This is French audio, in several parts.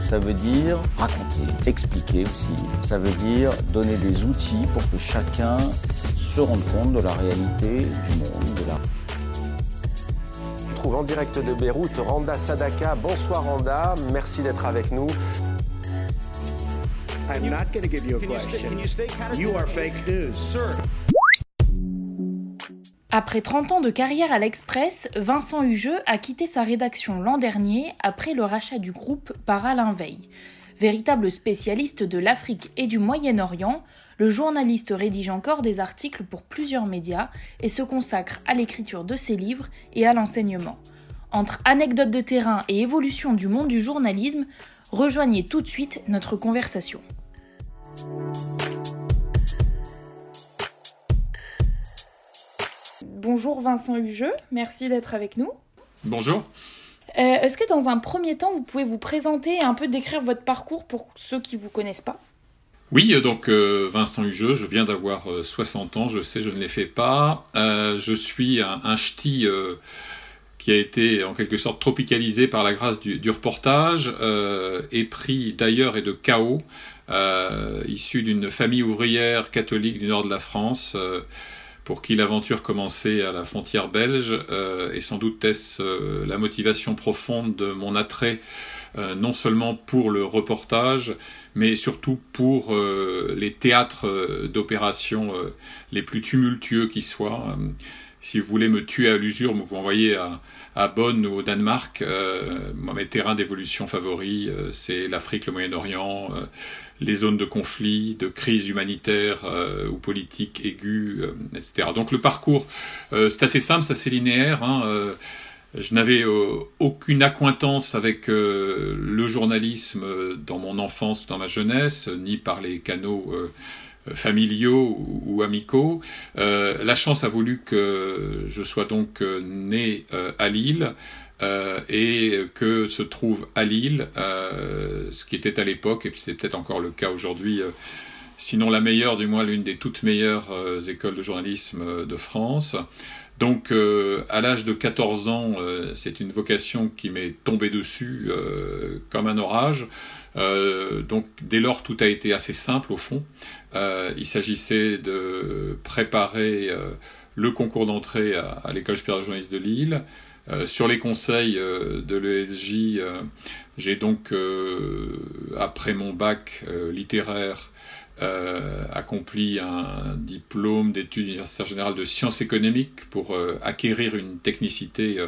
ça veut dire raconter, expliquer aussi. Ça veut dire donner des outils pour que chacun se rende compte de la réalité du monde, de la On trouve en direct de Beyrouth Randa Sadaka. Bonsoir Randa, merci d'être avec nous. I'm not going to give you a question. You are fake news. Après 30 ans de carrière à l'Express, Vincent Hugeux a quitté sa rédaction l'an dernier après le rachat du groupe par Alain Veil. Véritable spécialiste de l'Afrique et du Moyen-Orient, le journaliste rédige encore des articles pour plusieurs médias et se consacre à l'écriture de ses livres et à l'enseignement. Entre anecdotes de terrain et évolution du monde du journalisme, rejoignez tout de suite notre conversation. Bonjour Vincent Hugeux, merci d'être avec nous. Bonjour. Euh, Est-ce que dans un premier temps, vous pouvez vous présenter et un peu décrire votre parcours pour ceux qui ne vous connaissent pas? Oui, euh, donc euh, Vincent Hugeux, je viens d'avoir euh, 60 ans, je sais, je ne les fais pas. Euh, je suis un, un ch'ti qui a été en quelque sorte tropicalisé par la grâce du, du reportage, épris d'ailleurs et de chaos, issu d'une famille ouvrière catholique du nord de la France. Pour qui l'aventure commençait à la frontière belge, euh, et sans doute est-ce euh, la motivation profonde de mon attrait, euh, non seulement pour le reportage, mais surtout pour les théâtres d'opération les plus tumultueux qui soient. Si vous voulez me tuer à l'usure, vous m'envoyez à, à Bonn ou au Danemark. Euh, mes terrains d'évolution favoris, euh, c'est l'Afrique, le Moyen-Orient, euh, les zones de conflit, de crise humanitaire ou politique aiguë, etc. Donc le parcours, c'est assez simple, c'est assez linéaire. Hein, je n'avais aucune accointance avec le journalisme dans mon enfance, dans ma jeunesse, ni par les canaux familiaux ou, amicaux. Euh, la chance a voulu que je sois donc euh, né euh, à Lille. Et que se trouve à Lille, ce qui était à l'époque, et c'est peut-être encore le cas aujourd'hui, sinon la meilleure, du moins l'une des toutes meilleures écoles de journalisme de France. Donc, à l'âge de 14 ans, c'est une vocation qui m'est tombée dessus comme un orage. Donc, dès lors, tout a été assez simple au fond. Euh, il s'agissait de préparer euh, le concours d'entrée à, l'école supérieure de de Lille. Euh, sur les conseils de l'ESJ, j'ai donc, après mon bac littéraire, accompli un diplôme d'études universitaires générales de sciences économiques pour acquérir une technicité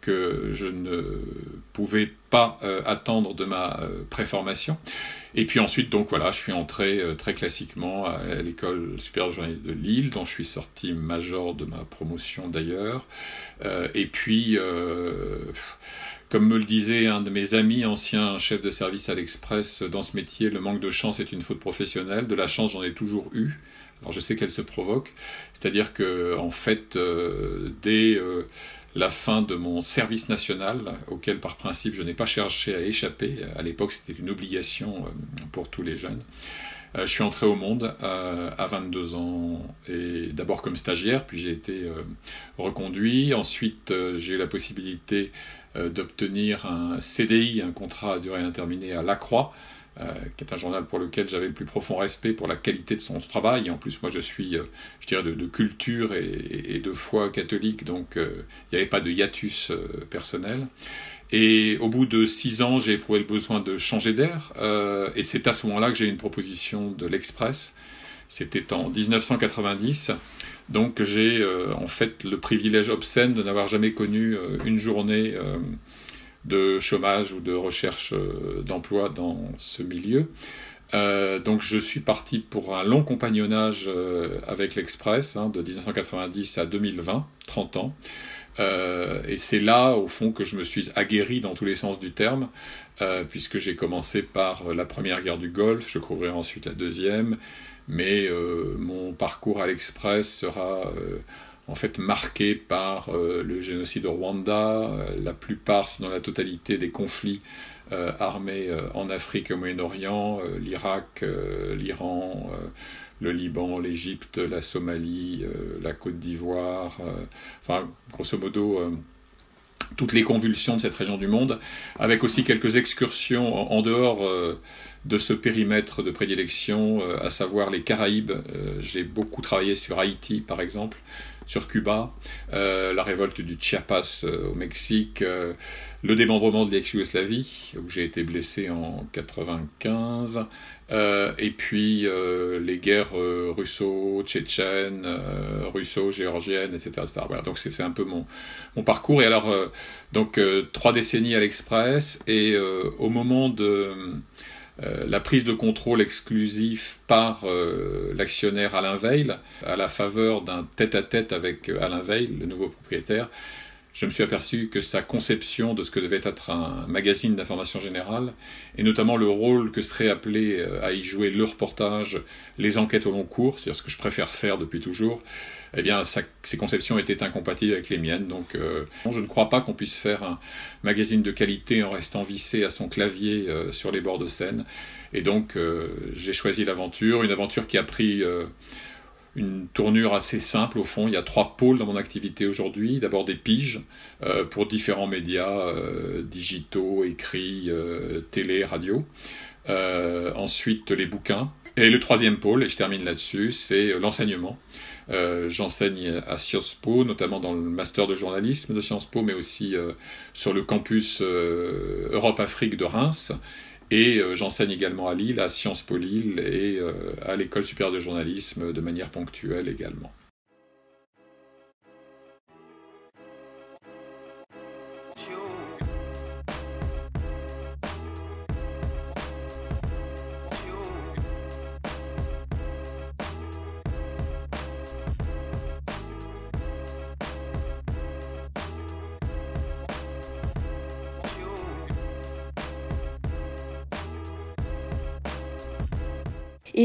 que je ne pouvais pas attendre de ma préformation. Et puis ensuite, donc voilà, je suis entré euh, très classiquement à, l'école supérieure de journalisme de Lille, dont je suis sorti major de ma promotion d'ailleurs. Euh, et puis, euh, comme me le disait un de mes amis, ancien chef de service à l'Express, dans ce métier, le manque de chance est une faute professionnelle. De la chance, j'en ai toujours eu. Alors je sais qu'elle se provoque, c'est-à-dire que en fait, dès la fin de mon service national, auquel par principe je n'ai pas cherché à échapper, à l'époque c'était une obligation euh, pour tous les jeunes, euh, je suis entré au monde euh, à 22 ans, et d'abord comme stagiaire, puis j'ai été reconduit. Ensuite, j'ai eu la possibilité d'obtenir un CDI, un contrat à durée indéterminée à La Croix, euh, qui est un journal pour lequel j'avais le plus profond respect pour la qualité de son travail. En plus, moi, je suis, euh, je dirais, de, culture et, de foi catholique, donc euh, il n'y avait pas de hiatus personnel. Et au bout de six ans, j'ai éprouvé le besoin de changer d'air. Et c'est à ce moment-là que j'ai eu une proposition de l'Express, C'était en 1990. Donc j'ai en fait le privilège obscène de n'avoir jamais connu une journée de chômage ou de recherche d'emploi dans ce milieu. Euh, donc je suis parti pour un long compagnonnage euh, avec l'Express, hein, de 1990 à 2020, 30 ans. Euh, et c'est là, au fond, que je me suis aguerri dans tous les sens du terme, puisque j'ai commencé par la première guerre du Golfe, je couvrirai ensuite la deuxième, mais mon parcours à l'Express sera en fait marqué par le génocide au Rwanda, la plupart, sinon la totalité des conflits euh, armées euh, en Afrique et au Moyen-Orient, euh, l'Irak, l'Iran, le Liban, l'Égypte, la Somalie, la Côte d'Ivoire, enfin, grosso modo, toutes les convulsions de cette région du monde, avec aussi quelques excursions en, dehors de ce périmètre de prédilection, à savoir les Caraïbes. J'ai beaucoup travaillé sur Haïti, par exemple, sur Cuba, la révolte du Chiapas au Mexique, le démembrement de l'ex-Yougoslavie, où j'ai été blessé en 95, euh, et puis euh, les guerres euh, russo-tchétchènes, russo-géorgiennes, etc., Voilà, donc c'est un peu mon, mon, parcours. Et alors, donc trois décennies à l'Express, et au moment de la prise de contrôle exclusif par l'actionnaire Alain Veil, à la faveur d'un tête-à-tête avec Alain Veil, le nouveau propriétaire, je me suis aperçu que sa conception de ce que devait être un magazine d'information générale, et notamment le rôle que serait appelé euh, à y jouer le reportage, les enquêtes au long cours, c'est-à-dire ce que je préfère faire depuis toujours, eh bien, ces conceptions étaient incompatibles avec les miennes. Donc, euh, je ne crois pas qu'on puisse faire un magazine de qualité en restant vissé à son clavier euh, sur les bords de Seine. Et donc, j'ai choisi l'aventure, une aventure qui a pris une tournure assez simple au fond. Il y a trois pôles dans mon activité aujourd'hui. D'abord des piges euh, pour différents médias euh, digitaux, écrits, euh, télé, radio. ensuite les bouquins. Et le troisième pôle, et je termine là-dessus, c'est l'enseignement. J'enseigne à Sciences Po, notamment dans le master de journalisme de Sciences Po, mais aussi sur le campus Europe-Afrique de Reims. Et euh, j'enseigne également à Lille, à Sciences Po Lille et euh, à l'école supérieure de journalisme de manière ponctuelle également.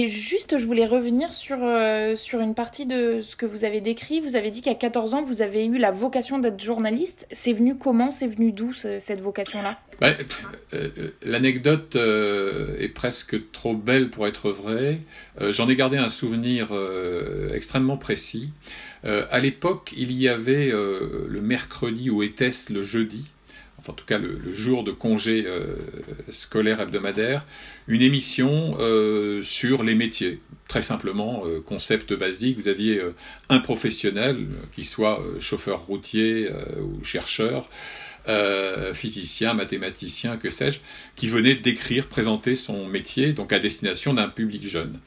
Et juste, je voulais revenir sur, euh, sur une partie de ce que vous avez décrit. Vous avez dit qu'à 14 ans, vous avez eu la vocation d'être journaliste. C'est venu comment? C'est venu d'où cette vocation-là? Bah, euh, L'anecdote euh, est presque trop belle pour être vraie. J'en ai gardé un souvenir extrêmement précis. à l'époque, il y avait le mercredi ou était-ce le jeudi? Enfin en tout cas le, jour de congé scolaire hebdomadaire, une émission euh, sur les métiers. Très simplement, euh, concept basique, vous aviez un professionnel, qui soit chauffeur routier ou chercheur, euh, physicien, mathématicien, que sais-je, qui venait d'écrire, présenter son métier, donc à destination d'un public jeune.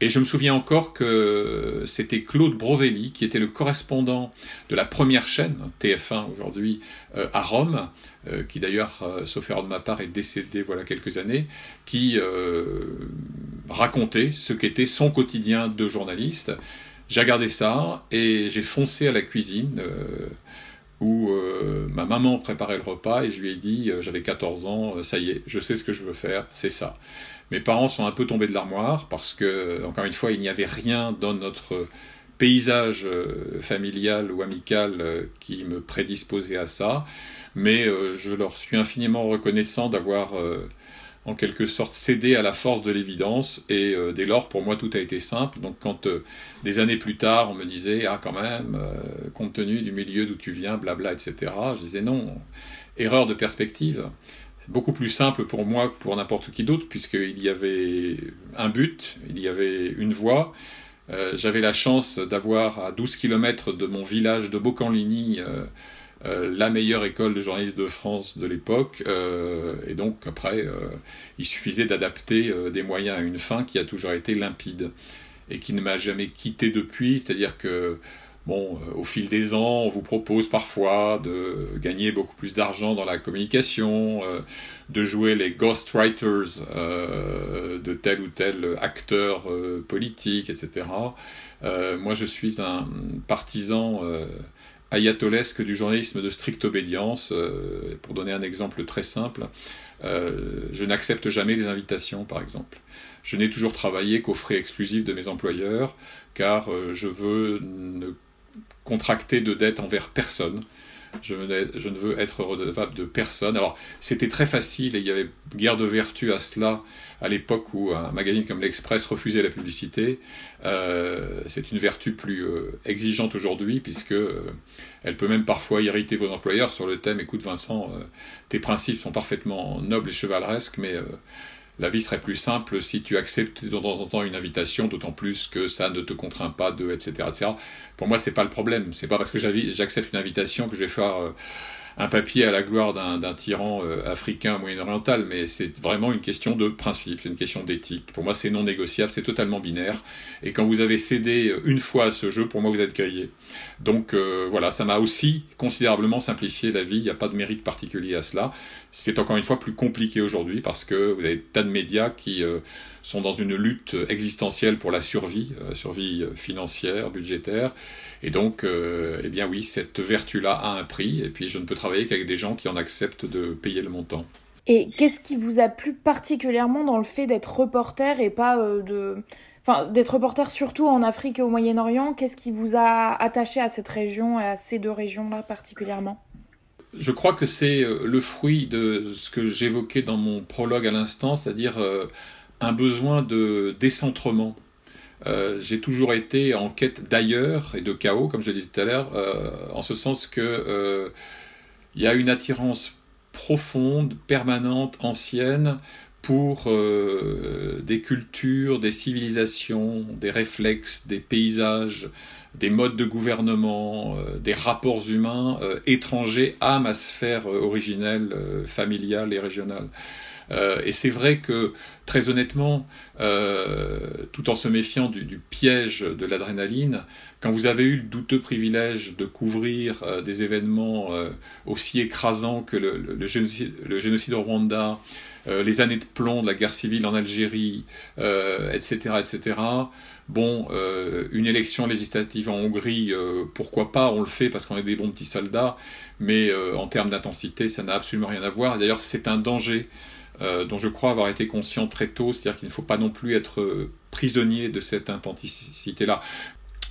Et je me souviens encore que c'était Claude Brovelli, qui était le correspondant de la première chaîne, TF1 aujourd'hui, euh, à Rome, euh, qui d'ailleurs, sauf erreur de ma part, est décédé voilà quelques années, qui racontait ce qu'était son quotidien de journaliste. J'ai regardé ça et j'ai foncé à la cuisine où euh, ma maman préparait le repas et je lui ai dit, euh, j'avais 14 ans, euh, ça y est, je sais ce que je veux faire, c'est ça. Mes parents sont un peu tombés de l'armoire parce que, encore une fois, il n'y avait rien dans notre paysage familial ou amical qui me prédisposait à ça, mais je leur suis infiniment reconnaissant d'avoir en quelque sorte cédé à la force de l'évidence. Et euh, dès lors pour moi tout a été simple. Donc quand euh, des années plus tard on me disait ah quand même euh, compte tenu du milieu d'où tu viens blabla etc je disais non erreur de perspective. C'est beaucoup plus simple pour moi que pour n'importe qui d'autre puisqu'il y avait un but il y avait une voie. J'avais la chance d'avoir à 12 km de mon village de Bocanligny la meilleure école de journalisme de France de l'époque, euh, et donc après, euh, il suffisait d'adapter des moyens à une fin qui a toujours été limpide. et qui ne m'a jamais quitté depuis, c'est-à-dire que Bon, euh, au fil des ans, on vous propose parfois de gagner beaucoup plus d'argent dans la communication, euh, de jouer les ghostwriters euh, de tel ou tel acteur politique, etc. moi, je suis un partisan ayatolesque du journalisme de stricte obédience. pour donner un exemple très simple, je n'accepte jamais les invitations, par exemple. Je n'ai toujours travaillé qu'aux frais exclusifs de mes employeurs, car je veux ne contracté de dette envers personne. Je, je, ne veux être redevable de personne. Alors, c'était très facile et il y avait guerre de vertu à cela à l'époque où un magazine comme l'Express refusait la publicité. Euh, c'est une vertu plus euh, exigeante aujourd'hui puisque euh, elle peut même parfois irriter vos employeurs sur le thème écoute Vincent, tes principes sont parfaitement nobles et chevaleresques, mais la vie serait plus simple si tu acceptes de temps en temps une invitation, d'autant plus que ça ne te contraint pas de, etc., etc. Pour moi, c'est pas le problème. C'est pas parce que j'accepte une invitation que je vais faire un papier à la gloire d'un tyran euh, africain moyen-oriental, mais c'est vraiment une question de principe, une question d'éthique. Pour moi, c'est non négociable, c'est totalement binaire. Et quand vous avez cédé euh, une fois à ce jeu, pour moi, vous êtes grillé. Donc euh, voilà, ça m'a aussi considérablement simplifié la vie. Il n'y a pas de mérite particulier à cela. C'est encore une fois plus compliqué aujourd'hui parce que vous avez des tas de médias qui sont dans une lutte existentielle pour la survie, survie financière, budgétaire. Et donc, eh bien oui, cette vertu-là a un prix. Et puis, je ne peux travailler qu'avec des gens qui en acceptent de payer le montant. Et qu'est-ce qui vous a plu particulièrement dans le fait d'être reporter et pas euh, de... Enfin, d'être reporter surtout en Afrique et au Moyen-Orient, qu'est-ce qui vous a attaché à cette région et à ces deux régions-là particulièrement? Je crois que c'est euh, le fruit de ce que j'évoquais dans mon prologue à l'instant, c'est-à-dire euh, un besoin de décentrement. j'ai toujours été en quête d'ailleurs et de chaos, comme je le disais tout à l'heure, en ce sens que il y a une attirance profonde, permanente, ancienne pour euh, des cultures, des civilisations, des réflexes, des paysages, des modes de gouvernement, euh, des rapports humains euh, étrangers à ma sphère originelle, familiale et régionale. Et c'est vrai que, très honnêtement, tout en se méfiant du piège de l'adrénaline, quand vous avez eu le douteux privilège de couvrir euh, des événements euh, aussi écrasants que le, génocide, au Rwanda, euh, les années de plomb de la guerre civile en Algérie, etc., etc., bon, une élection législative en Hongrie, pourquoi pas, on le fait parce qu'on est des bons petits soldats, mais en termes d'intensité, ça n'a absolument rien à voir. D'ailleurs, c'est un danger dont je crois avoir été conscient très tôt, c'est-à-dire qu'il ne faut pas non plus être prisonnier de cette intensité-là.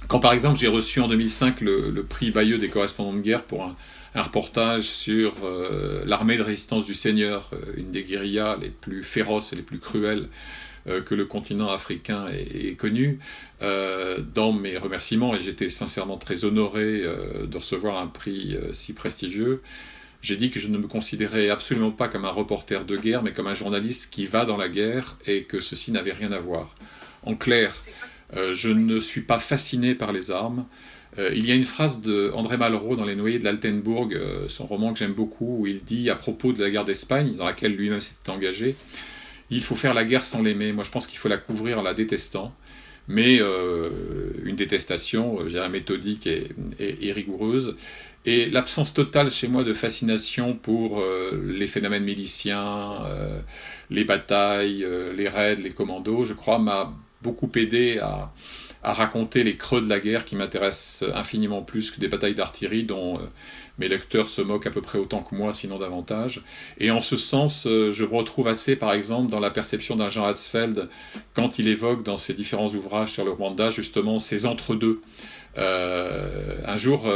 Quand par exemple j'ai reçu en 2005 le, prix Bayeux des correspondants de guerre pour un, reportage sur euh, l'armée de résistance du Seigneur, euh, une des guérillas les plus féroces et les plus cruelles euh, que le continent africain ait, connu, dans mes remerciements, et j'étais sincèrement très honoré de recevoir un prix si prestigieux, j'ai dit que je ne me considérais absolument pas comme un reporter de guerre, mais comme un journaliste qui va dans la guerre et que ceci n'avait rien à voir. En clair, euh, je ne suis pas fasciné par les armes. Euh, il y a une phrase de André Malraux dans Les Noyés de l'Altenbourg, euh, son roman que j'aime beaucoup, où il dit à propos de la guerre d'Espagne, dans laquelle lui-même s'était engagé, il faut faire la guerre sans l'aimer. Moi, je pense qu'il faut la couvrir en la détestant, mais une détestation, je dirais, méthodique et, rigoureuse. Et l'absence totale chez moi de fascination pour les phénomènes miliciens, les batailles, les raids, les commandos, je crois, m'a beaucoup aidé à, raconter les creux de la guerre qui m'intéressent infiniment plus que des batailles d'artillerie dont euh, mes lecteurs se moquent à peu près autant que moi, sinon davantage. Et en ce sens, euh, je me retrouve assez, par exemple, dans la perception d'un Jean Hatzfeld quand il évoque dans ses différents ouvrages sur le Rwanda justement ces entre-deux. Euh, un jour,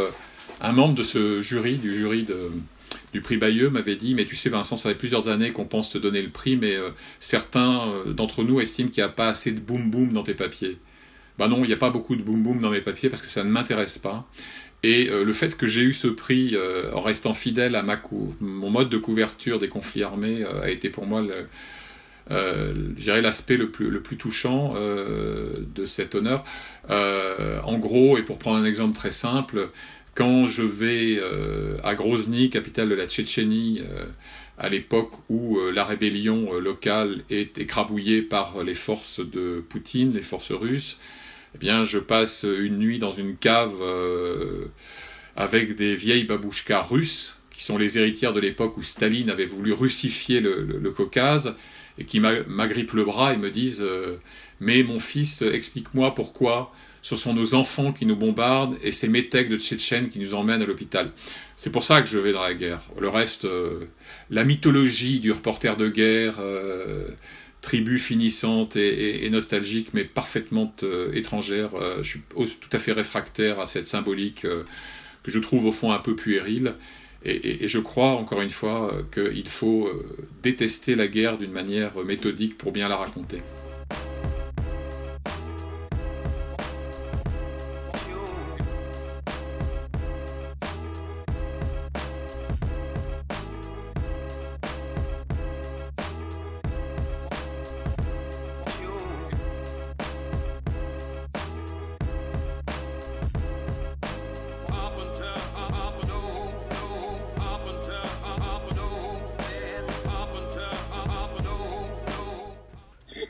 un membre de ce jury, du jury du prix Bayeux m'avait dit Mais tu sais, Vincent, ça fait plusieurs années qu'on pense te donner le prix, mais euh, certains euh, d'entre nous estiment qu'il n'y a pas assez de boum boum dans tes papiers. Ben non, il n'y a pas beaucoup de boum boum dans mes papiers parce que ça ne m'intéresse pas. Et euh, le fait que j'ai eu ce prix en restant fidèle à ma mon mode de couverture des conflits armés a été pour moi l'aspect le plus touchant de cet honneur. en gros, et pour prendre un exemple très simple, quand je vais euh, à Grozny, capitale de la Tchétchénie, euh, à l'époque où euh, la rébellion locale est écrabouillée par les forces de Poutine, les forces russes, eh bien, je passe une nuit dans une cave avec des vieilles babouchkas russes, qui sont les héritières de l'époque où Staline avait voulu russifier le, Caucase, et qui m'agrippent le bras et me disent Mais mon fils, explique-moi pourquoi ce sont nos enfants qui nous bombardent et ces métèques de Tchétchènes qui nous emmènent à l'hôpital. C'est pour ça que je vais dans la guerre. Le reste, euh, la mythologie du reporter de guerre, euh, tribu finissante et, nostalgique, mais parfaitement euh, étrangère. je suis tout à fait réfractaire à cette symbolique que je trouve au fond un peu puérile. et je crois, encore une fois, qu'il faut détester la guerre d'une manière méthodique pour bien la raconter.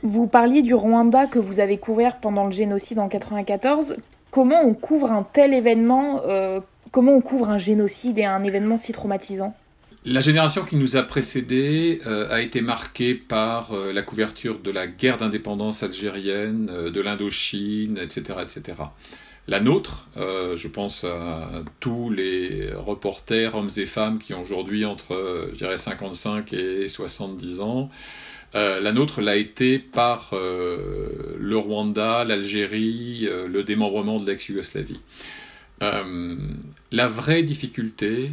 Vous parliez du Rwanda que vous avez couvert pendant le génocide en 94. Comment on couvre un tel événement euh, Comment on couvre un génocide et un événement si traumatisant? La génération qui nous a précédés euh, a été marquée par euh, la couverture de la guerre d'indépendance algérienne, de l'Indochine, etc., etc. La nôtre, je pense à tous les reporters, hommes et femmes qui ont aujourd'hui entre, je dirais, 55 et 70 ans, euh, la nôtre l'a été par euh, le Rwanda, l'Algérie, euh, le démembrement de l'ex-Yougoslavie. la vraie difficulté,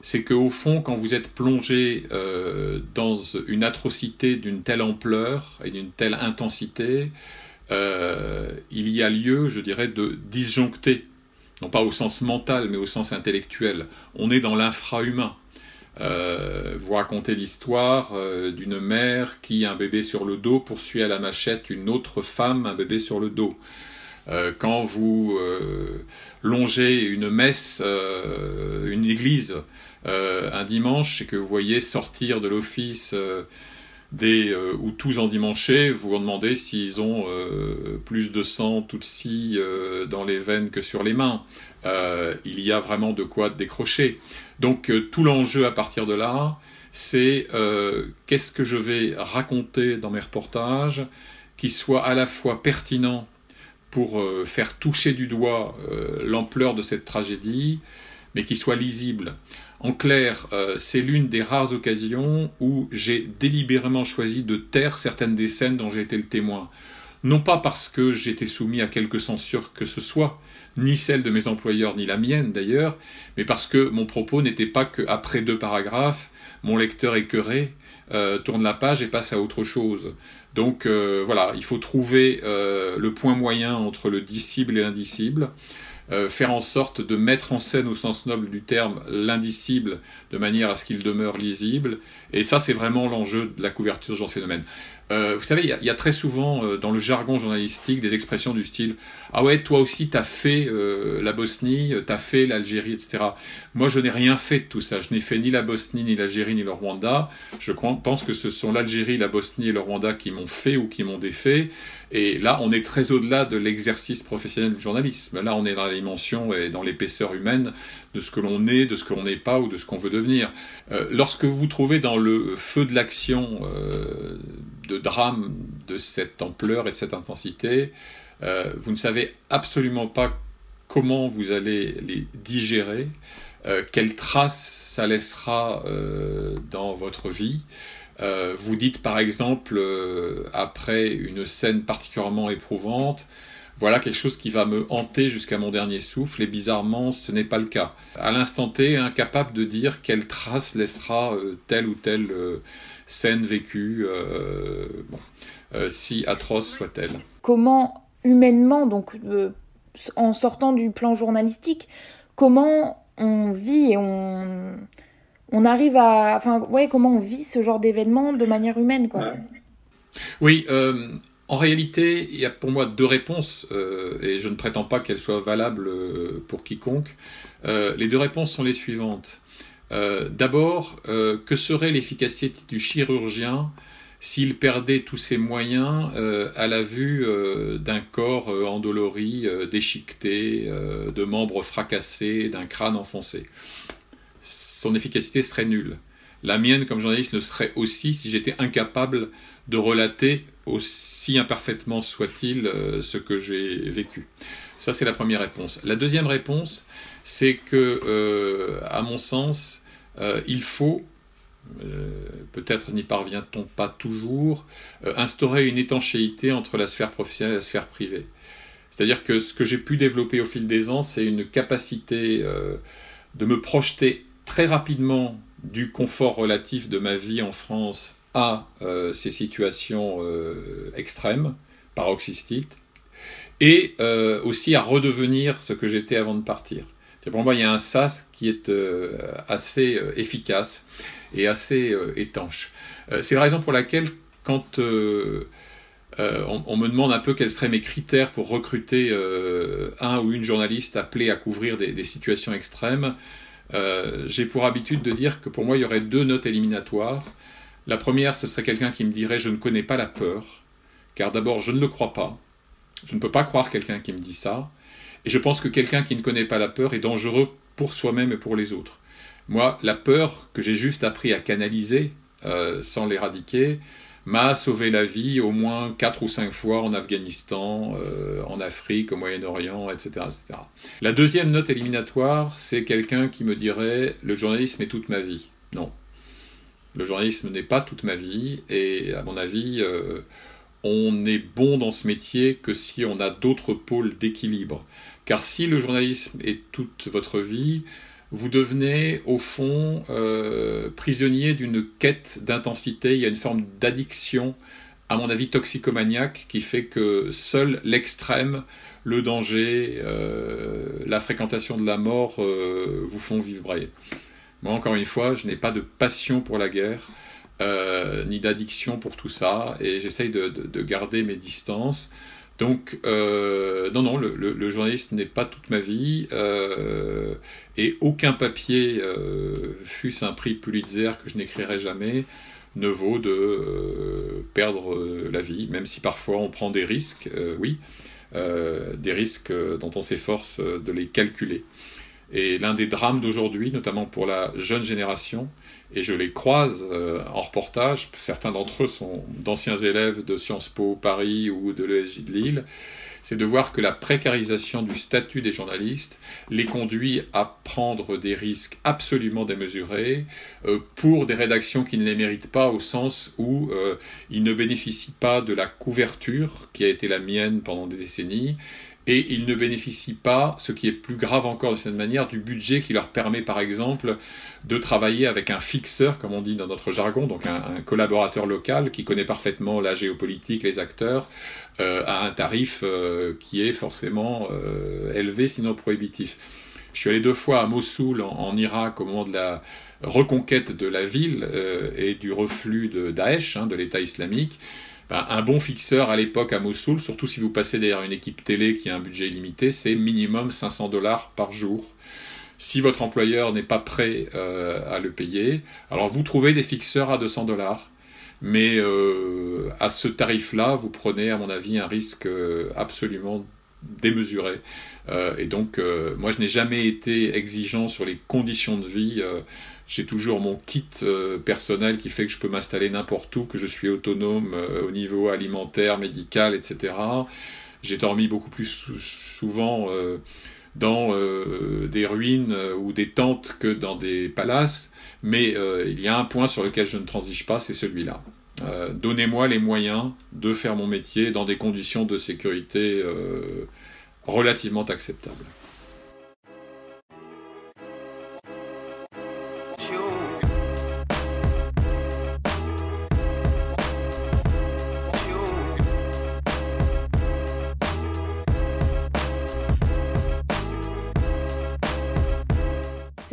c'est qu'au fond, quand vous êtes plongé dans une atrocité d'une telle ampleur et d'une telle intensité, il y a lieu, je dirais, de disjoncter, non pas au sens mental, mais au sens intellectuel. On est dans l'infrahumain. Euh, vous racontez l'histoire euh, d'une mère qui, un bébé sur le dos, poursuit à la machette une autre femme, un bébé sur le dos. Euh, quand vous longez une messe, une église, un dimanche, et que vous voyez sortir de l'office des ou tous endimanchés, vous vous demandez s'ils ont plus de sang Tutsi dans les veines que sur les mains. il y a vraiment de quoi décrocher. Donc euh, tout l'enjeu à partir de là, c'est euh, qu'est-ce que je vais raconter dans mes reportages qui soit à la fois pertinent pour euh, faire toucher du doigt l'ampleur de cette tragédie, mais qui soit lisible. En clair, c'est l'une des rares occasions où j'ai délibérément choisi de taire certaines des scènes dont j'ai été le témoin. Non pas parce que j'étais soumis à quelque censure que ce soit, ni celle de mes employeurs, ni la mienne d'ailleurs, mais parce que mon propos n'était pas qu'après deux paragraphes, mon lecteur écœuré euh, tourne la page et passe à autre chose. Donc euh, voilà, il faut trouver euh, le point moyen entre le disciple et l'indicible. Faire en sorte de mettre en scène au sens noble du terme l'indicible de manière à ce qu'il demeure lisible. Et ça, c'est vraiment l'enjeu de la couverture de ce genre phénomène. Euh, vous savez, il y, a très souvent euh, dans le jargon journalistique des expressions du style Ah ouais, toi aussi, t'as fait euh, la Bosnie, t'as fait l'Algérie, etc. Moi, je n'ai rien fait de tout ça. Je n'ai fait ni la Bosnie, ni l'Algérie, ni le Rwanda. Je pense que ce sont l'Algérie, la Bosnie et le Rwanda qui m'ont fait ou qui m'ont défait. Et là, on est très au-delà de l'exercice professionnel du journalisme. Là, on est dans la dimension et dans l'épaisseur humaine de ce que l'on est, de ce que l'on n'est pas ou de ce qu'on veut devenir. lorsque vous vous trouvez dans le feu de l'action de drames de cette ampleur et de cette intensité, euh, vous ne savez absolument pas comment vous allez les digérer, euh, quelles traces ça laissera euh, dans votre vie. vous dites par exemple, après une scène particulièrement éprouvante, voilà quelque chose qui va me hanter jusqu'à mon dernier souffle, et bizarrement, ce n'est pas le cas. À l'instant T, incapable de dire quelle trace laissera telle ou telle scène vécue, euh, euh, si atroce soit-elle. Comment humainement, donc euh, en sortant du plan journalistique, comment on vit et on, on arrive à, enfin ouais, comment on vit ce genre d'événement de manière humaine, quoi? Oui. En réalité, il y a pour moi deux réponses, et je ne prétends pas qu'elles soient valables pour quiconque. les deux réponses sont les suivantes. Euh, d'abord, euh, que serait l'efficacité du chirurgien s'il perdait tous ses moyens euh, à la vue euh, d'un corps euh, endolori, déchiqueté, de membres fracassés, d'un crâne enfoncé? Son efficacité serait nulle. La mienne, comme journaliste, le serait aussi si j'étais incapable de relater, aussi imparfaitement soit-il, ce que j'ai vécu. Ça, c'est la première réponse. La deuxième réponse, c'est que, à mon sens, il faut euh, peut-être n'y parvient-on pas toujours, euh, instaurer une étanchéité entre la sphère professionnelle et la sphère privée. C'est-à-dire que ce que j'ai pu développer au fil des ans, c'est une capacité euh, de me projeter très rapidement du confort relatif de ma vie en France à ces situations extrêmes, paroxystiques, et aussi à redevenir ce que j'étais avant de partir. Pour moi, il y a un sas qui est assez efficace et assez euh, étanche. Euh, c'est la raison pour laquelle, quand euh, on, me demande un peu quels seraient mes critères pour recruter un ou une journaliste appelée à couvrir des, situations extrêmes, j'ai pour habitude de dire que pour moi, il y aurait deux notes éliminatoires. La première, ce serait quelqu'un qui me dirait je ne connais pas la peur, car d'abord, je ne le crois pas. Je ne peux pas croire quelqu'un qui me dit ça. Et je pense que quelqu'un qui ne connaît pas la peur est dangereux pour soi-même et pour les autres. Moi, la peur que j'ai juste appris à canaliser euh, sans l'éradiquer m'a sauvé la vie au moins quatre ou cinq fois en Afghanistan, euh, en Afrique, au Moyen-Orient, etc., etc. La deuxième note éliminatoire, c'est quelqu'un qui me dirait le journalisme est toute ma vie. Non. Le journalisme n'est pas toute ma vie et à mon avis, euh, on est bon dans ce métier que si on a d'autres pôles d'équilibre. Car si le journalisme est toute votre vie, vous devenez au fond euh, prisonnier d'une quête d'intensité, il y a une forme d'addiction, à mon avis toxicomaniaque, qui fait que seul l'extrême, le danger, euh, la fréquentation de la mort vous font vibrer. Moi, encore une fois, je n'ai pas de passion pour la guerre, ni d'addiction pour tout ça, et j'essaye de, de, garder mes distances. Donc, euh, non, non, le, le, journaliste n'est pas toute ma vie, euh, et aucun papier, euh, fût-ce un prix Pulitzer que je n'écrirai jamais, ne vaut de euh, perdre la vie, même si parfois on prend des risques, oui, des risques dont on s'efforce de les calculer. Et l'un des drames d'aujourd'hui, notamment pour la jeune génération, et je les croise euh, en reportage, certains d'entre eux sont d'anciens élèves de Sciences Po Paris ou de l'ESJ de Lille, c'est de voir que la précarisation du statut des journalistes les conduit à prendre des risques absolument démesurés euh, pour des rédactions qui ne les méritent pas au sens où euh, ils ne bénéficient pas de la couverture qui a été la mienne pendant des décennies et ils ne bénéficient pas, ce qui est plus grave encore de cette manière, du budget qui leur permet par exemple de travailler avec un fixeur, comme on dit dans notre jargon, donc un, collaborateur local qui connaît parfaitement la géopolitique, les acteurs, euh, à un tarif euh, qui est forcément euh, élevé, sinon prohibitif. Je suis allé deux fois à Mossoul, en, Irak, au moment de la reconquête de la ville et du reflux de Daesh, hein, de l'État islamique. Ben, un bon fixeur à l'époque à Mossoul, surtout si vous passez derrière une équipe télé qui a un budget illimité, c'est minimum 500 dollars par jour. Si votre employeur n'est pas prêt euh, à le payer, alors vous trouvez des fixeurs à 200 dollars. Mais euh, à ce tarif-là, vous prenez, à mon avis, un risque euh, absolument démesuré. et donc, moi, je n'ai jamais été exigeant sur les conditions de vie j'ai toujours mon kit euh, personnel qui fait que je peux m'installer n'importe où, que je suis autonome euh, au niveau alimentaire, médical, etc. J'ai dormi beaucoup plus souvent euh, dans des ruines ou des tentes que dans des palaces, mais il y a un point sur lequel je ne transige pas, c'est celui-là. Donnez-moi les moyens de faire mon métier dans des conditions de sécurité relativement acceptables.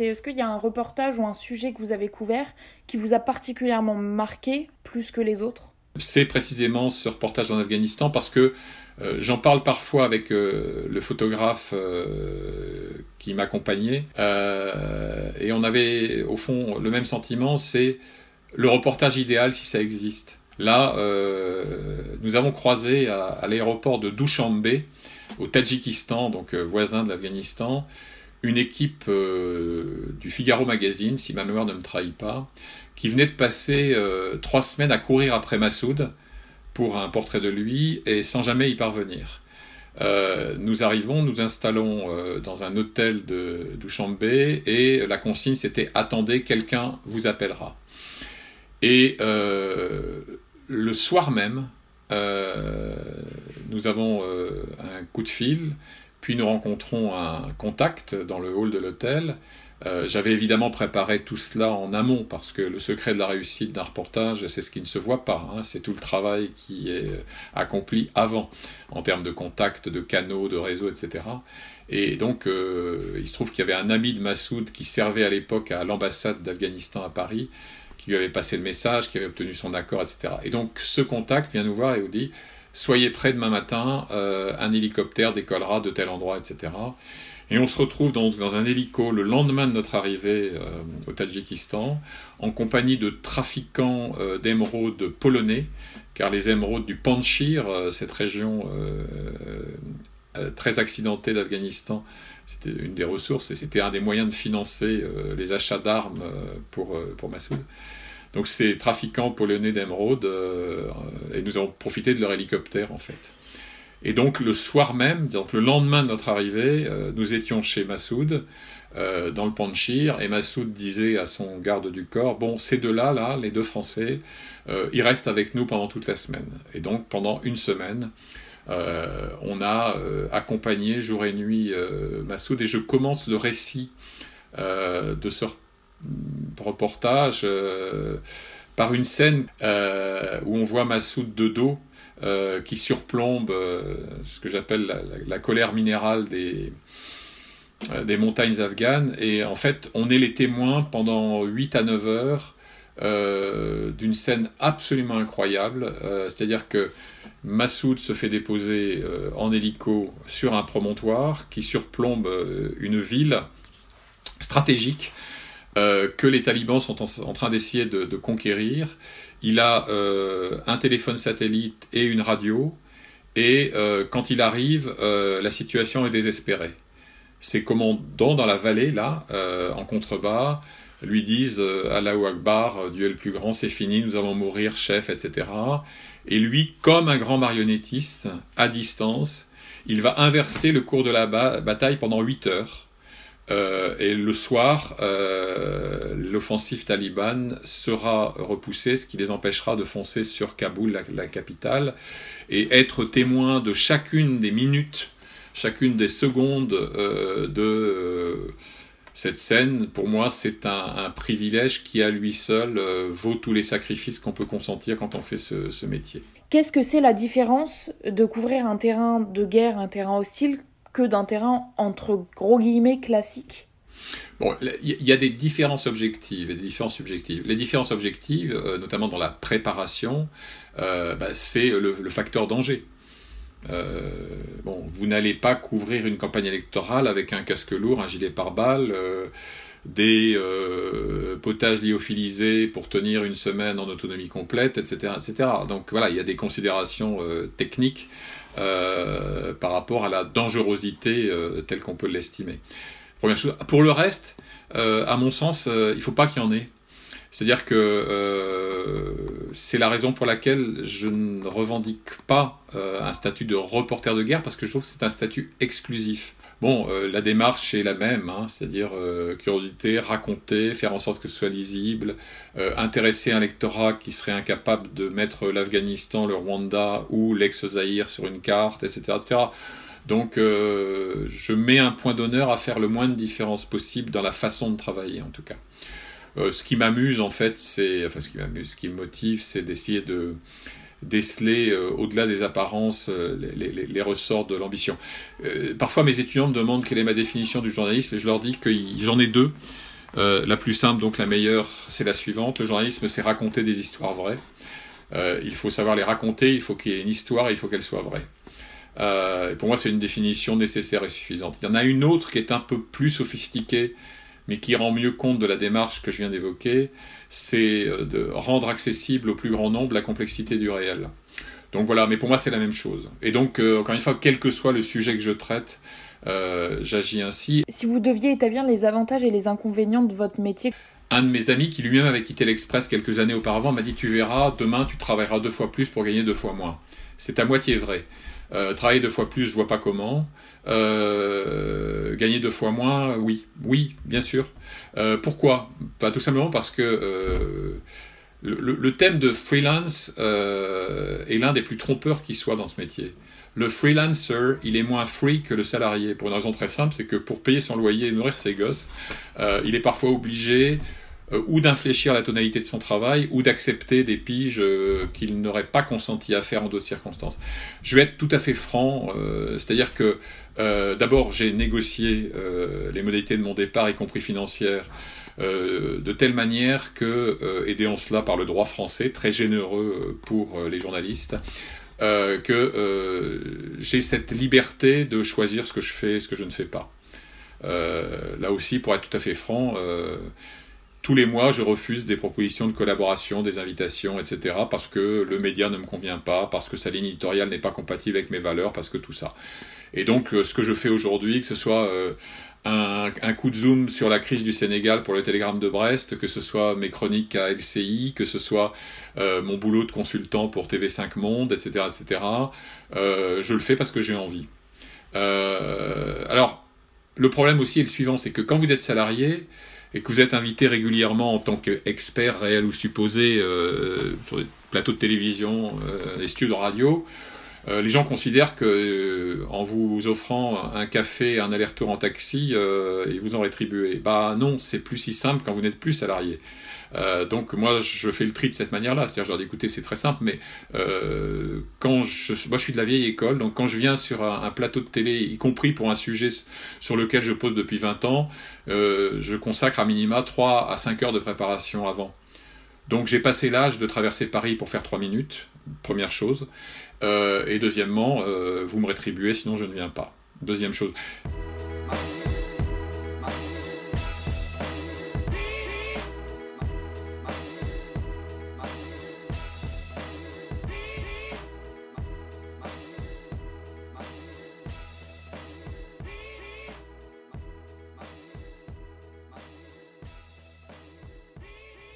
Est-ce qu'il y a un reportage ou un sujet que vous avez couvert qui vous a particulièrement marqué plus que les autres? C'est précisément ce reportage en Afghanistan parce que euh, j'en parle parfois avec euh, le photographe euh, qui m'accompagnait et on avait au fond le même sentiment, c'est le reportage idéal si ça existe. Là, nous avons croisé à, l'aéroport de Dushanbe, au Tadjikistan, donc voisin de l'Afghanistan, une équipe du Figaro Magazine, si ma mémoire ne me trahit pas, qui venait de passer trois semaines à courir après Massoud pour un portrait de lui et sans jamais y parvenir. Euh, nous arrivons, nous installons euh, dans un hôtel de Douchambé et la consigne c'était attendez, quelqu'un vous appellera. Et euh, le soir même, nous avons un coup de fil, puis nous rencontrons un contact dans le hall de l'hôtel euh, j'avais évidemment préparé tout cela en amont parce que le secret de la réussite d'un reportage, c'est ce qui ne se voit pas. Hein. c'est tout le travail qui est euh, accompli avant en termes de contacts, de canaux, de réseaux, etc. Et donc, euh, il se trouve qu'il y avait un ami de Massoud qui servait à l'époque à l'ambassade d'Afghanistan à Paris, qui lui avait passé le message, qui avait obtenu son accord, etc. Et donc, ce contact vient nous voir et nous dit Soyez prêts demain matin, un hélicoptère décollera de tel endroit, etc. Et on se retrouve dans, dans un hélico le lendemain de notre arrivée euh, au Tadjikistan, en compagnie de trafiquants euh, d'émeraudes polonais, car les émeraudes du Panchir, euh, cette région très accidentée d'Afghanistan, c'était une des ressources et c'était un des moyens de financer les achats d'armes pour, pour Massoud. Donc ces trafiquants polonais d'émeraudes, et nous avons profité de leur hélicoptère en fait. Et donc le soir même, donc le lendemain de notre arrivée, euh, nous étions chez Massoud, euh, dans le Panchir, et Massoud disait à son garde du corps, bon, ces deux-là, là, les deux Français, euh, ils restent avec nous pendant toute la semaine. Et donc pendant une semaine, on a accompagné jour et nuit Massoud, et je commence le récit de ce reportage par une scène où on voit Massoud de dos euh, qui surplombe euh, ce que j'appelle la, colère minérale des, euh, des montagnes afghanes. Et en fait, on est les témoins pendant 8 à 9 heures d'une scène absolument incroyable. C'est-à-dire que Massoud se fait déposer en hélico sur un promontoire qui surplombe une ville stratégique que les talibans sont en, train d'essayer de, conquérir. Il a euh, un téléphone satellite et une radio. Et euh, quand il arrive, euh, la situation est désespérée. Ses commandants dans la vallée, là, en contrebas, lui disent Allahu Akbar, Dieu le plus grand, c'est fini, nous allons mourir, chef, etc. Et lui, comme un grand marionnettiste, à distance, il va inverser le cours de la bataille pendant 8 heures euh, et le soir, euh, l'offensive talibane sera repoussée, ce qui les empêchera de foncer sur Kaboul, la, capitale, et être témoin de chacune des minutes, chacune des secondes euh, de cette scène. Pour moi, c'est un, privilège qui, à lui seul, vaut tous les sacrifices qu'on peut consentir quand on fait ce, ce métier. Qu'est-ce que c'est la différence de couvrir un terrain de guerre, un terrain hostile, que d'un terrain entre gros guillemets classique Bon, il y a des différences objectives et des différences subjectives. Les différences objectives, euh, notamment dans la préparation, euh, bah, c'est le, facteur danger. Euh, bon, vous n'allez pas couvrir une campagne électorale avec un casque lourd, un gilet pare-balles, des potages lyophilisés pour tenir une semaine en autonomie complète, etc., etc. Donc voilà, il y a des considérations techniques euh, par rapport à la dangerosité euh, telle qu'on peut l'estimer. Première chose. Pour le reste, euh, à mon sens, il ne faut pas qu'il y en ait. C'est-à-dire que c'est la raison pour laquelle je ne revendique pas un statut de reporter de guerre, parce que je trouve que c'est un statut exclusif. Bon, euh, la démarche est la même, hein, c'est-à-dire euh, curiosité, raconter, faire en sorte que ce soit lisible, euh, intéresser un lectorat qui serait incapable de mettre l'Afghanistan, le Rwanda ou l'ex-Zaïre sur une carte, etc. etc. Donc je mets un point d'honneur à faire le moins de différence possible dans la façon de travailler en tout cas. Ce qui m'amuse en fait, c'est, enfin ce qui m'amuse, ce qui me motive, c'est d'essayer de déceler euh, au-delà des apparences euh, les, ressorts de l'ambition. Euh, parfois mes étudiants me demandent quelle est ma définition du journalisme et je leur dis que j'en ai deux. la plus simple, donc la meilleure, c'est la suivante. Le journalisme, c'est raconter des histoires vraies. il faut savoir les raconter, il faut qu'il y ait une histoire, il faut qu'elle soit vraie. pour moi, c'est une définition nécessaire et suffisante. Il y en a une autre qui est un peu plus sophistiquée, mais qui rend mieux compte de la démarche que je viens d'évoquer, c'est de rendre accessible au plus grand nombre la complexité du réel. Donc voilà, mais pour moi c'est la même chose. Et donc, encore une fois, quel que soit le sujet que je traite, j'agis ainsi. Si vous deviez établir les avantages et les inconvénients de votre métier, un de mes amis qui lui-même avait quitté l'Express quelques années auparavant m'a dit Tu verras, demain tu travailleras deux fois plus pour gagner deux fois moins. C'est à moitié vrai. Euh, travailler deux fois plus, je vois pas comment. Euh, gagner deux fois moins, oui, oui, bien sûr. Euh, pourquoi? Pas Tout simplement parce que le, thème de freelance est l'un des plus trompeurs qui soit dans ce métier. Le freelancer, il est moins free que le salarié, pour une raison très simple, c'est que pour payer son loyer et nourrir ses gosses, il est parfois obligé euh, ou d'infléchir la tonalité de son travail, ou d'accepter des piges euh, qu'il n'aurait pas consenti à faire en d'autres circonstances. Je vais être tout à fait franc, euh, c'est-à-dire que d'abord j'ai négocié les modalités de mon départ, y compris financières, de telle manière que, aidé en cela par le droit français, très généreux pour les journalistes, que j'ai cette liberté de choisir ce que je fais et ce que je ne fais pas. là aussi, pour être tout à fait franc, tous les mois, je refuse des propositions de collaboration, des invitations, etc. parce que le média ne me convient pas, parce que sa ligne éditoriale n'est pas compatible avec mes valeurs, parce que tout ça. Et donc, euh, ce que je fais aujourd'hui, que ce soit euh, un, coup de zoom sur la crise du Sénégal pour le Télégramme de Brest, que ce soit mes chroniques à LCI, que ce soit euh, mon boulot de consultant pour TV5 Monde, etc., etc. je le fais parce que j'ai envie. alors, le problème aussi est le suivant, c'est que quand vous êtes salarié, et que vous êtes invité régulièrement en tant qu'expert réel ou supposé euh, sur des plateaux de télévision, euh, des studios de radio, euh, les gens considèrent que en vous offrant un café, un aller-retour en taxi, ils vous ont rétribué. Bah non, c'est plus si simple quand vous n'êtes plus salarié. Euh, donc moi je fais le tri de cette manière-là, c'est-à-dire je leur dis écoutez c'est très simple, mais euh, quand moi je suis de la vieille école, donc quand je viens sur un, plateau de télé, y compris pour un sujet sur lequel je pose depuis 20 ans, euh, je consacre à minima 3 à 5 heures de préparation avant. Donc j'ai passé l'âge de traverser Paris pour faire 3 minutes, première chose, et deuxièmement, vous me rétribuez sinon je ne viens pas. Deuxième chose.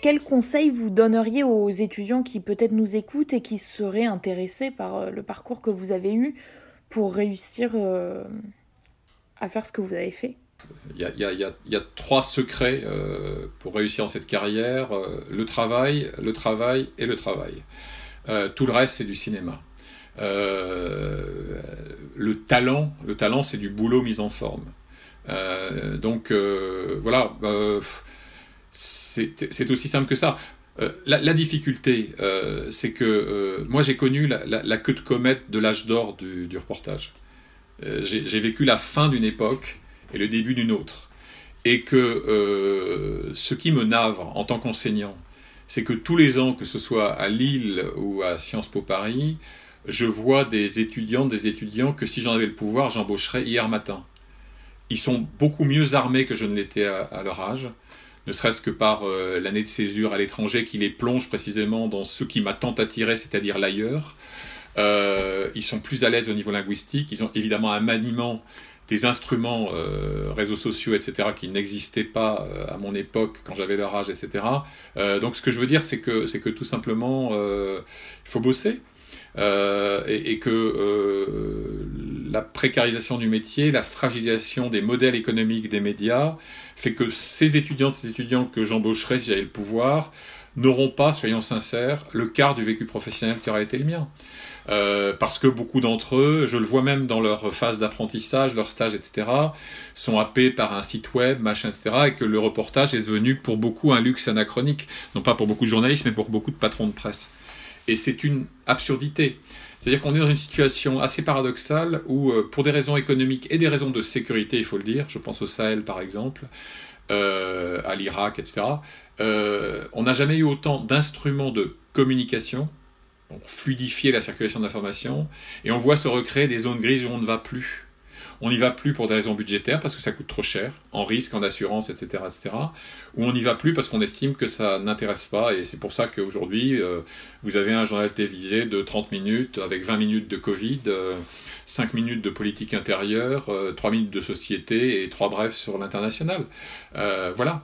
Quel conseil vous donneriez aux étudiants qui peut-être nous écoutent et qui seraient intéressés par euh, le parcours que vous avez eu pour réussir euh, à faire ce que vous avez fait? Il y, a, trois secrets euh, pour réussir dans cette carrière le travail, le travail et le travail. tout le reste, c'est du cinéma. le talent, le talent, c'est du boulot mis en forme. donc voilà c'est aussi simple que ça. Euh, la, difficulté, euh, c'est que euh, moi j'ai connu la, queue de comète de l'âge d'or du, reportage. j'ai vécu la fin d'une époque et le début d'une autre. Et que ce qui me navre en tant qu'enseignant, c'est que tous les ans, que ce soit à Lille ou à Sciences Po Paris, je vois des étudiants, des étudiants que si j'en avais le pouvoir, j'embaucherais hier matin. Ils sont beaucoup mieux armés que je ne l'étais à leur âge ne serait-ce que par euh, l'année de césure à l'étranger qui les plonge précisément dans ce qui m'a tant attiré, c'est-à-dire l'ailleurs. Euh, ils sont plus à l'aise au niveau linguistique, ils ont évidemment un maniement des instruments, euh, réseaux sociaux, etc., qui n'existaient pas à mon époque quand j'avais leur âge, etc. donc ce que je veux dire, c'est que, c'est que tout simplement, il faut bosser. Et, et, que la précarisation du métier, la fragilisation des modèles économiques des médias fait que ces étudiantes, ces étudiants que j'embaucherai si j'avais le pouvoir n'auront pas, soyons sincères, le quart du vécu professionnel qui aurait été le mien. Euh, parce que beaucoup d'entre eux, je le vois même dans leur phase d'apprentissage, leur stage, etc., sont happés par un site web, machin, etc., et que le reportage est devenu pour beaucoup un luxe anachronique, non pas pour beaucoup de journalistes, mais pour beaucoup de patrons de presse. Et c'est une absurdité. C'est-à-dire qu'on est dans une situation assez paradoxale où, euh, pour des raisons économiques et des raisons de sécurité, il faut le dire, je pense au Sahel par exemple, euh, à l'Irak, etc., euh, on n'a jamais eu autant d'instruments de communication pour fluidifier la circulation d'informations, et on voit se recréer des zones grises où on ne va plus. On n'y va plus pour des raisons budgétaires parce que ça coûte trop cher, en risque, en assurance, etc., etc. Ou on n'y va plus parce qu'on estime que ça n'intéresse pas. Et c'est pour ça qu'aujourd'hui, euh, vous avez un journal télévisé de 30 minutes avec 20 minutes de Covid, 5 euh, minutes de politique intérieure, 3 minutes de société et 3 brefs sur l'international. voilà.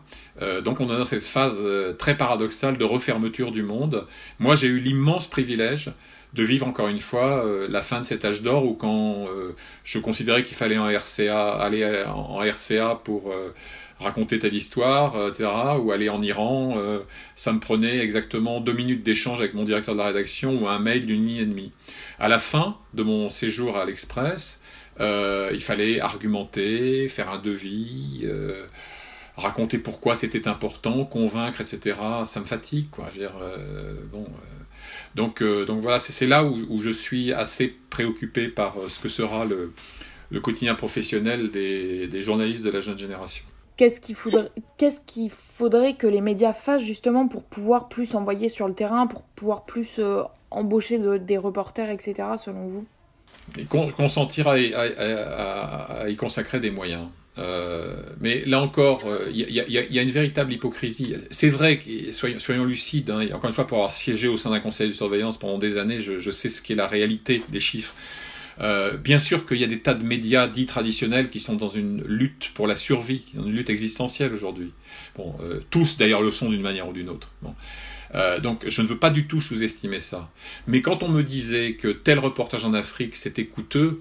donc on est dans cette phase très paradoxale de refermeture du monde. Moi, j'ai eu l'immense privilège de vivre encore une fois euh, la fin de cet âge d'or où quand euh, je considérais qu'il fallait en RCA, aller en RCA pour euh, raconter telle histoire, etc., ou aller en Iran, ça me prenait exactement deux minutes d'échange avec mon directeur de la rédaction ou un mail d'une ligne et demie. À la fin de mon séjour à l'Express, il fallait argumenter, faire un devis raconter pourquoi c'était important, convaincre, etc. Ça me fatigue, quoi. Je veux dire, bon, donc voilà, c'est là où, je suis assez préoccupé par euh, ce que sera le, quotidien professionnel des, journalistes de la jeune génération. Qu'est-ce qu'il faudrait, faudrait que les médias fassent justement pour pouvoir plus envoyer sur le terrain, pour pouvoir plus euh, embaucher des reporters, etc., selon vous? Consentir à, à, y consacrer des moyens. Euh, mais là encore, il euh, y, a une véritable hypocrisie. C'est vrai, que, soyons, lucides, hein, encore une fois, pour avoir siégé au sein d'un conseil de surveillance pendant des années, je, sais ce qu'est la réalité des chiffres. Euh, bien sûr qu'il y a des tas de médias dits traditionnels qui sont dans une lutte pour la survie, dans une lutte existentielle aujourd'hui. Bon, tous d'ailleurs le sont d'une manière ou d'une autre. Donc je ne veux pas du tout sous-estimer ça. Mais quand on me disait que tel reportage en Afrique c'était coûteux,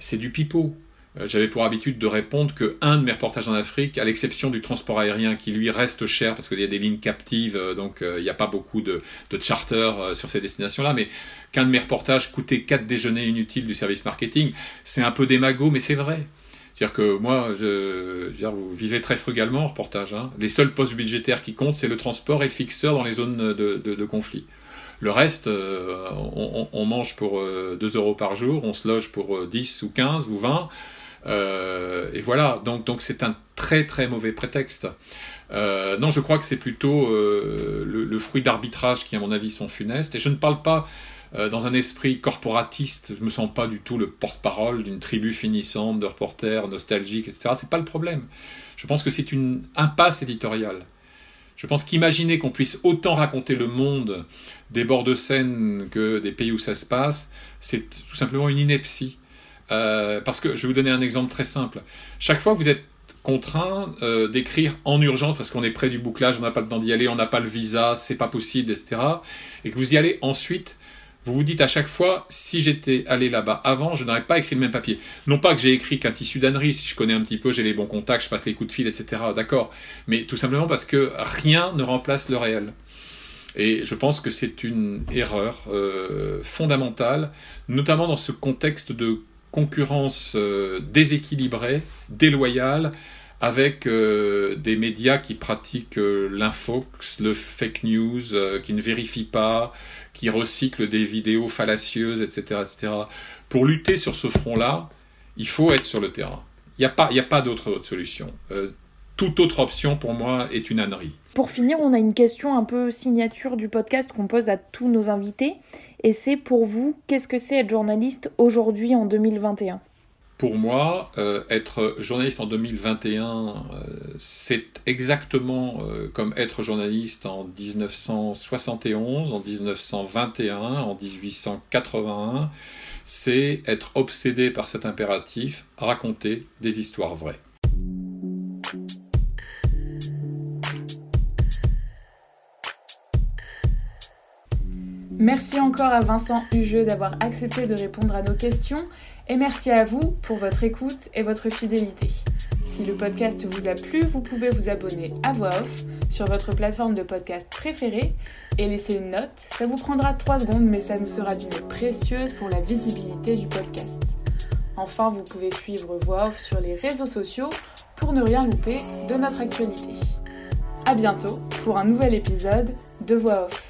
c'est du pipeau. Euh, j'avais pour habitude de répondre que un de mes reportages en Afrique, à l'exception du transport aérien qui lui reste cher parce qu'il y a des lignes captives, euh, donc euh, il n'y a pas beaucoup de, de charters sur ces destinations-là, mais qu'un de mes reportages coûtait quatre déjeuners inutiles du service marketing, c'est un peu démago, mais c'est vrai. C'est-à-dire que moi, vous vivez très frugalement en reportage. Hein. Les seuls postes budgétaires qui comptent, c'est le transport et le fixeur dans les zones de, de, de conflit. Le reste, on, on, mange pour 2 euros par jour, on se loge pour 10 ou 15 ou 20. Euh, et voilà, donc donc c'est un très très mauvais prétexte. Euh, non, je crois que c'est plutôt euh, le, fruit d'arbitrage qui, à mon avis, sont funestes. Et je ne parle pas dans un esprit corporatiste. Je me sens pas du tout le porte-parole d'une tribu finissante de reporters nostalgiques, etc. C'est pas le problème. Je pense que c'est une impasse éditoriale. Je pense qu'imaginer qu'on puisse autant raconter le monde des bords de Seine que des pays où ça se passe, c'est tout simplement une ineptie. Euh, parce que je vais vous donner un exemple très simple. Chaque fois que vous êtes contraint euh, d'écrire en urgence parce qu'on est près du bouclage, on n'a pas le temps d'y aller, on n'a pas le visa, c'est pas possible, etc. Et que vous y allez ensuite, vous vous dites à chaque fois, si j'étais allé là-bas avant, je n'aurais pas écrit le même papier. Non pas que j'ai écrit qu'un tissu d'ânerie, si je connais un petit peu, j'ai les bons contacts, je passe les coups de fil, etc. D'accord. Mais tout simplement parce que rien ne remplace le réel. Et je pense que c'est une erreur euh, fondamentale, notamment dans ce contexte de concurrence euh, déséquilibrée, déloyale, avec euh, des médias qui pratiquent euh, l'infox, le fake news, qui ne vérifient pas, qui recyclent des vidéos fallacieuses, etc. etc. Pour lutter sur ce front-là, il faut être sur le terrain. Il n'y a pas, pas d'autre solution. toute autre option, pour moi, est une ânerie. Pour finir, on a une question un peu signature du podcast qu'on pose à tous nos invités. Et c'est pour vous, qu'est-ce que c'est être journaliste aujourd'hui en 2021 pour moi, euh, être journaliste en 2021, euh, c'est exactement euh, comme être journaliste en 1971, en 1921, en 1881. C'est être obsédé par cet impératif, raconter des histoires vraies. Merci encore à Vincent Hugeux d'avoir accepté de répondre à nos questions et merci à vous pour votre écoute et votre fidélité. Si le podcast vous a plu, vous pouvez vous abonner à voix off sur votre plateforme de podcast préférée et laisser une note. Ça vous prendra 3 secondes mais ça nous sera d'une précieuse pour la visibilité du podcast. Enfin, vous pouvez suivre voix off sur les réseaux sociaux pour ne rien louper de notre actualité. A bientôt pour un nouvel épisode de Voix off.